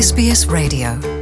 SBS Radio.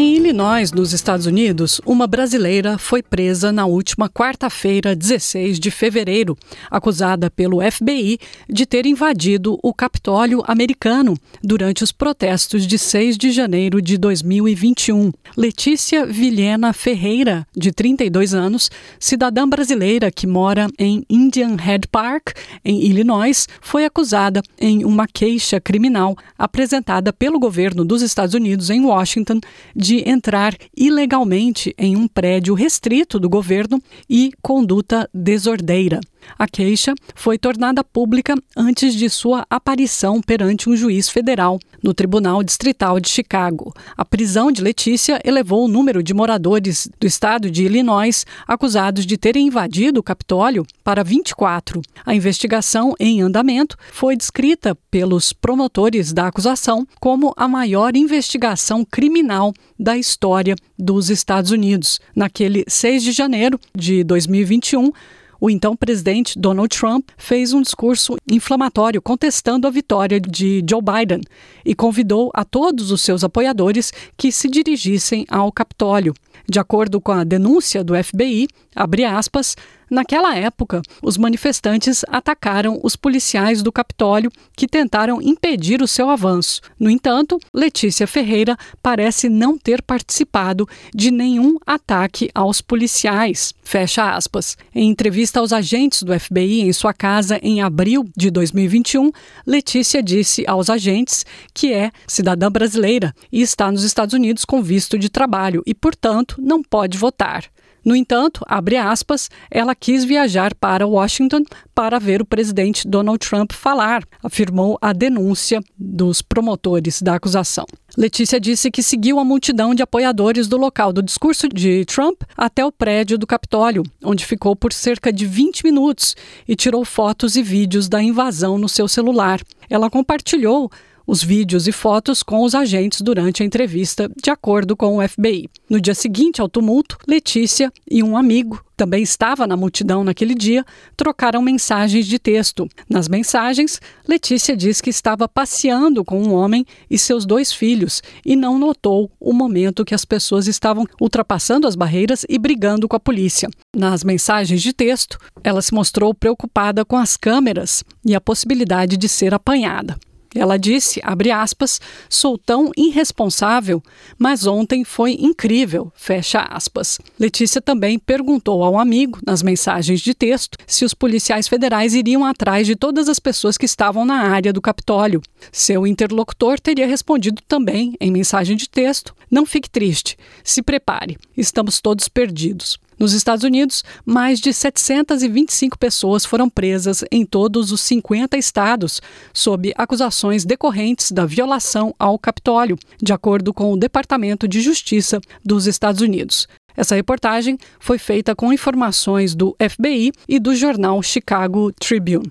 Em Illinois, nos Estados Unidos, uma brasileira foi presa na última quarta-feira, 16 de fevereiro, acusada pelo FBI de ter invadido o Capitólio americano durante os protestos de 6 de janeiro de 2021. Letícia Vilhena Ferreira, de 32 anos, cidadã brasileira que mora em Indian Head Park, em Illinois, foi acusada em uma queixa criminal apresentada pelo governo dos Estados Unidos em Washington de entrar ilegalmente em um prédio restrito do governo e conduta desordeira. A queixa foi tornada pública antes de sua aparição perante um juiz federal no Tribunal Distrital de Chicago. A prisão de Letícia elevou o número de moradores do estado de Illinois acusados de terem invadido o Capitólio para 24. A investigação em andamento foi descrita pelos promotores da acusação como a maior investigação criminal da história dos Estados Unidos. Naquele 6 de janeiro de 2021, o então presidente Donald Trump fez um discurso inflamatório contestando a vitória de Joe Biden e convidou a todos os seus apoiadores que se dirigissem ao Capitólio. De acordo com a denúncia do FBI, abre aspas, Naquela época, os manifestantes atacaram os policiais do Capitólio que tentaram impedir o seu avanço. No entanto, Letícia Ferreira parece não ter participado de nenhum ataque aos policiais. Fecha aspas. Em entrevista aos agentes do FBI em sua casa em abril de 2021, Letícia disse aos agentes que é cidadã brasileira e está nos Estados Unidos com visto de trabalho e, portanto, não pode votar. No entanto, abre aspas, ela quis viajar para Washington para ver o presidente Donald Trump falar, afirmou a denúncia dos promotores da acusação. Letícia disse que seguiu a multidão de apoiadores do local do discurso de Trump até o prédio do Capitólio, onde ficou por cerca de 20 minutos e tirou fotos e vídeos da invasão no seu celular. Ela compartilhou os vídeos e fotos com os agentes durante a entrevista, de acordo com o FBI. No dia seguinte ao tumulto, Letícia e um amigo também estava na multidão naquele dia, trocaram mensagens de texto. Nas mensagens, Letícia diz que estava passeando com um homem e seus dois filhos e não notou o momento que as pessoas estavam ultrapassando as barreiras e brigando com a polícia. Nas mensagens de texto, ela se mostrou preocupada com as câmeras e a possibilidade de ser apanhada. Ela disse, abre aspas, sou tão irresponsável, mas ontem foi incrível, fecha aspas. Letícia também perguntou ao amigo, nas mensagens de texto, se os policiais federais iriam atrás de todas as pessoas que estavam na área do Capitólio. Seu interlocutor teria respondido também, em mensagem de texto, não fique triste, se prepare, estamos todos perdidos. Nos Estados Unidos, mais de 725 pessoas foram presas em todos os 50 estados, sob acusações decorrentes da violação ao Capitólio, de acordo com o Departamento de Justiça dos Estados Unidos. Essa reportagem foi feita com informações do FBI e do jornal Chicago Tribune.